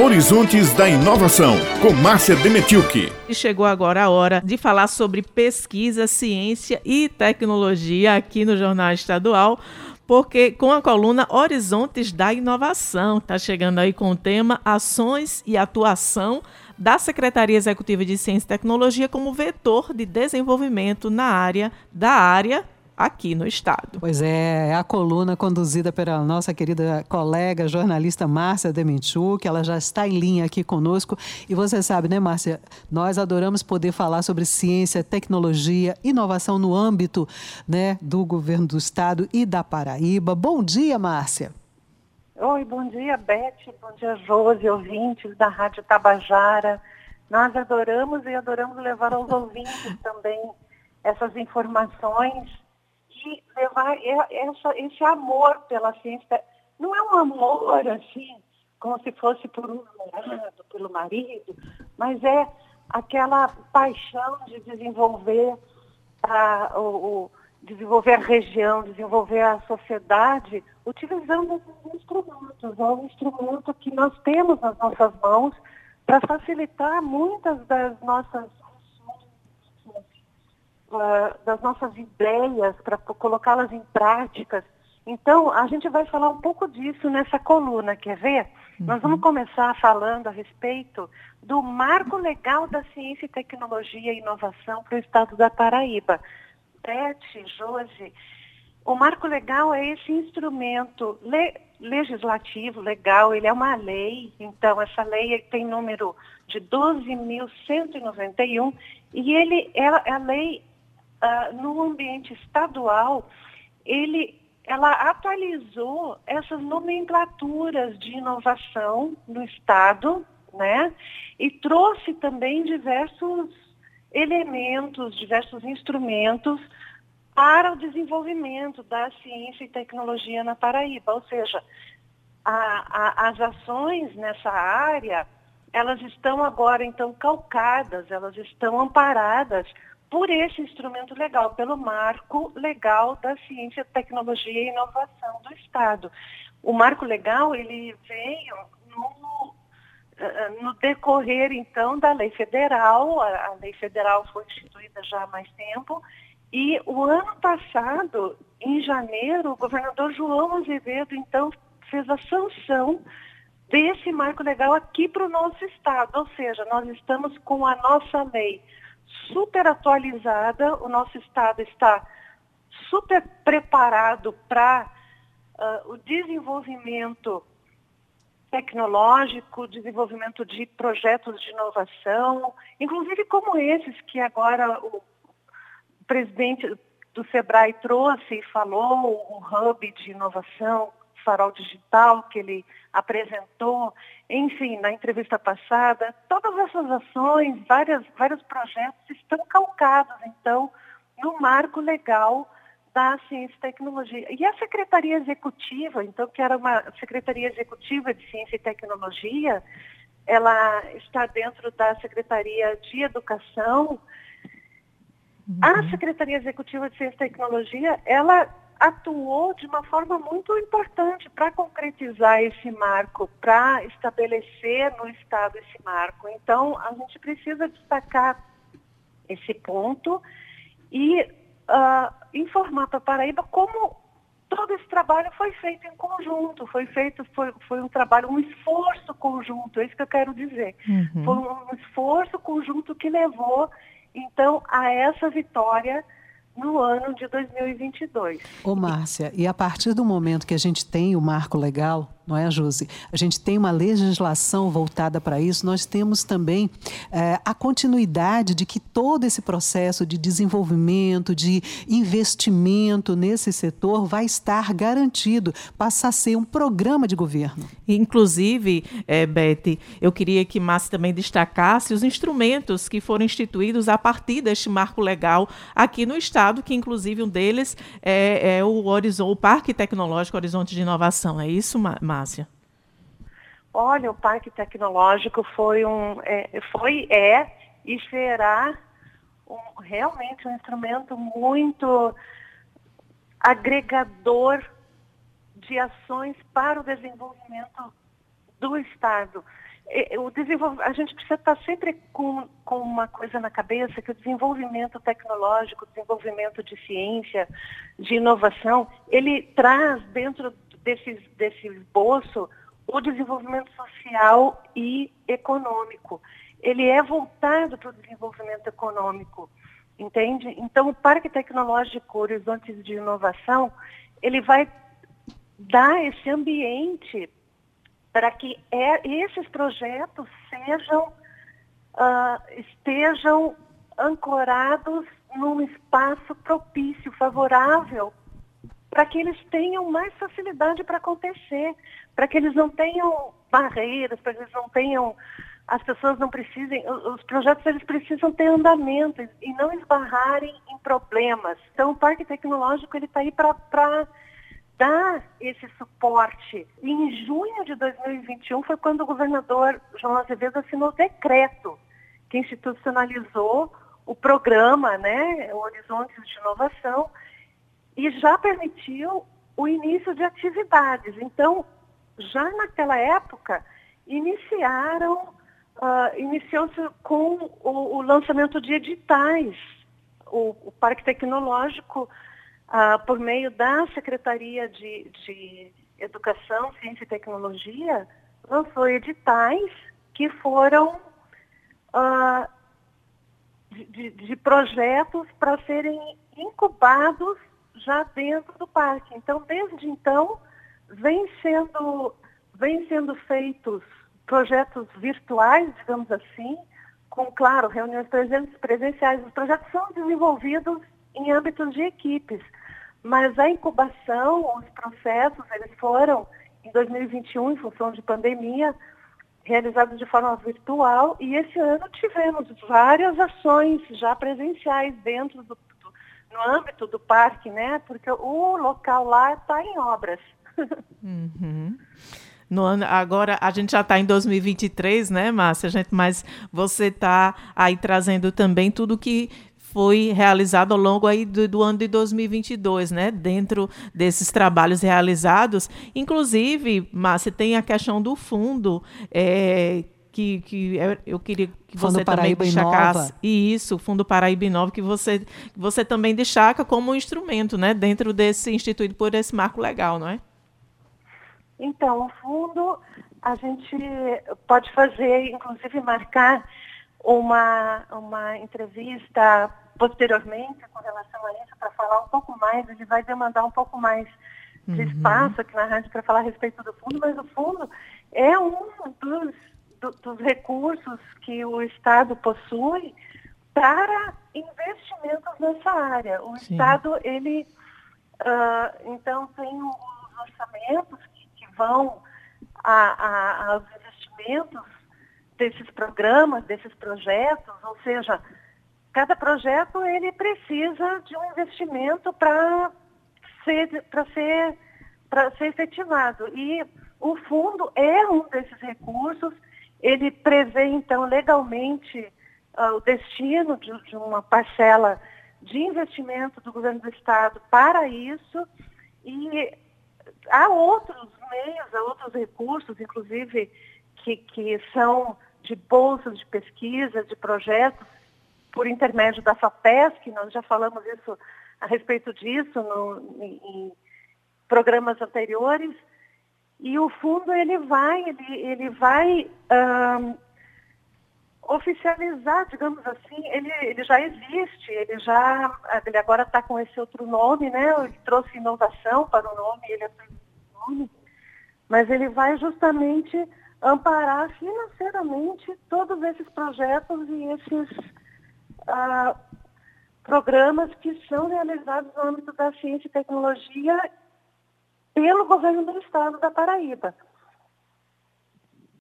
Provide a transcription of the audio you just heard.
Horizontes da Inovação, com Márcia Demetilke. E chegou agora a hora de falar sobre pesquisa, ciência e tecnologia aqui no Jornal Estadual, porque com a coluna Horizontes da Inovação, está chegando aí com o tema Ações e Atuação da Secretaria Executiva de Ciência e Tecnologia como vetor de desenvolvimento na área da área aqui no estado. Pois é, é a coluna conduzida pela nossa querida colega jornalista Márcia Demenchuk, ela já está em linha aqui conosco. E você sabe, né, Márcia, nós adoramos poder falar sobre ciência, tecnologia, inovação no âmbito né, do governo do estado e da Paraíba. Bom dia, Márcia. Oi, bom dia, Beth, bom dia, Josi, ouvintes da Rádio Tabajara. Nós adoramos e adoramos levar aos ouvintes também essas informações de levar essa, esse amor pela ciência. Não é um amor assim, como se fosse por um namorado, pelo marido, mas é aquela paixão de desenvolver a, o, o, desenvolver a região, desenvolver a sociedade, utilizando esses instrumentos. É um instrumento que nós temos nas nossas mãos para facilitar muitas das nossas uh, das nossas ideias, para colocá-las em práticas. Então, a gente vai falar um pouco disso nessa coluna, quer ver? Uhum. Nós vamos começar falando a respeito do marco legal da ciência e tecnologia e inovação para o estado da Paraíba. Beth, Josi, o marco legal é esse instrumento le legislativo, legal, ele é uma lei, então essa lei tem número de 12.191 e ele é a lei uh, no ambiente estadual, ele, ela atualizou essas nomenclaturas de inovação no Estado, né? E trouxe também diversos elementos, diversos instrumentos para o desenvolvimento da ciência e tecnologia na Paraíba. Ou seja, a, a, as ações nessa área, elas estão agora, então, calcadas, elas estão amparadas por esse instrumento legal, pelo marco legal da ciência, tecnologia e inovação do Estado. O marco legal, ele veio no, eh, no decorrer, então, da lei federal, a, lei federal foi instituída já há mais tempo, e o ano passado, em janeiro, o governador João Azevedo, então, fez a sanção desse marco legal aqui para o nosso estado, ou seja, nós estamos com a nossa lei super atualizada, o nosso estado está super preparado para uh, o desenvolvimento tecnológico, desenvolvimento de projetos de inovação, inclusive como esses que agora o presidente do Sebrae trouxe e falou, um hub de inovação farol digital que ele apresentou, enfim, na entrevista passada, todas essas ações, várias, vários projetos estão calcados, então, no marco legal da ciência e tecnologia. E a Secretaria Executiva, então, que era uma Secretaria Executiva de Ciência e Tecnologia, ela está dentro da Secretaria de Educação. Uhum. A Secretaria Executiva de Ciência e Tecnologia, ela atuou de uma forma muito importante para concretizar esse marco, para estabelecer no Estado esse marco. Então, a gente precisa destacar esse ponto e uh, informar para a Paraíba como todo esse trabalho foi feito em conjunto, foi feito, foi, foi um trabalho, um esforço conjunto, é isso que eu quero dizer. Uhum. Foi um esforço conjunto que levou, então, a essa vitória no ano de 2022. Ô, Márcia, e a partir do momento que a gente tem o marco legal, não é, Josi? A gente tem uma legislação voltada para isso, nós temos também é, a continuidade de que todo esse processo de desenvolvimento, de investimento nesse setor vai estar garantido, passa a ser um programa de governo. Inclusive, é, Beth, eu queria que Márcia também destacasse os instrumentos que foram instituídos a partir deste marco legal aqui no Estado, que inclusive um deles é, é o, Horizon, o Parque Tecnológico Horizonte de Inovação. É isso, Márcia? Olha, o Parque Tecnológico foi um, é, foi, é e será um, realmente um instrumento muito agregador de ações para o desenvolvimento do Estado. O a gente precisa estar sempre com, com uma coisa na cabeça, que o desenvolvimento tecnológico, o desenvolvimento de ciência, de inovação, ele traz dentro desse, desse esboço o desenvolvimento social e econômico. Ele é voltado para o desenvolvimento econômico, entende? Então, o Parque Tecnológico Horizontes de Inovação, ele vai dar esse ambiente para que é, esses projetos sejam, uh, estejam ancorados num espaço propício, favorável, para que eles tenham mais facilidade para acontecer, para que eles não tenham barreiras, para que eles não tenham, as pessoas não precisem, os projetos eles precisam ter andamento e não esbarrarem em problemas. Então o Parque Tecnológico ele está aí para dar esse suporte. E em junho de 2021 foi quando o governador João Azevedo assinou o decreto que institucionalizou o programa, né, o Horizontes de Inovação, e já permitiu o início de atividades. Então, já naquela época, iniciaram, uh, iniciou-se com o, o, lançamento de editais. O, o Parque Tecnológico ah, por meio da Secretaria de, de Educação, Ciência e Tecnologia, lançou editais que foram ah, de, de, projetos para serem incubados já dentro do parque. Então, desde então, vem sendo, vem sendo feitos projetos virtuais, digamos assim, com, claro, reuniões presenciais. Os projetos são desenvolvidos em âmbitos de equipes. Mas a incubação, os processos, eles foram, em 2021, em função de pandemia, realizados de forma virtual e esse ano tivemos várias ações já presenciais dentro do, no âmbito do parque, né? Porque o local lá está em obras. Uhum. No ano, agora a gente já está em 2023, né, Márcia? Gente, mas você está aí trazendo também tudo que foi realizado ao longo aí do, do, ano de 2022, né? Dentro desses trabalhos realizados, inclusive, Márcia, tem a questão do fundo. É, que, que eu queria que Fundo você Paraíba também destacasse. E isso, o Fundo Paraíba Inova, que você, você também destaca como um instrumento, né? Dentro desse instituído por esse marco legal, não é? Então, o fundo, a gente pode fazer, inclusive marcar uma, uma entrevista posteriormente com relação a isso para falar um pouco mais. Ele vai demandar um pouco mais de uhum. espaço aqui na rádio para falar a respeito do fundo, mas o fundo é um dos, do, dos recursos que o Estado possui para investimentos nessa área. O Sim. Estado, ele, uh, então, tem os orçamentos que, que vão a, a, aos investimentos desses programas, desses projetos, ou seja, cada projeto ele precisa de um investimento para ser para ser para ser efetivado e o fundo é um desses recursos ele prevê então legalmente uh, o destino de, de, uma parcela de investimento do governo do estado para isso e há outros meios há outros recursos inclusive que, que são de bolsas de pesquisa, de projetos, por intermédio da FAPESC, nós já falamos isso a respeito disso no, em, em programas anteriores, e o fundo ele vai, ele, ele vai um, oficializar, digamos assim, ele, ele já existe, ele já, ele agora está com esse outro nome, né? Ele trouxe inovação para o nome, ele é nome, mas ele vai justamente amparar financeiramente todos esses projetos e esses ah, programas que são realizados no âmbito da ciência e tecnologia pelo governo do estado da Paraíba.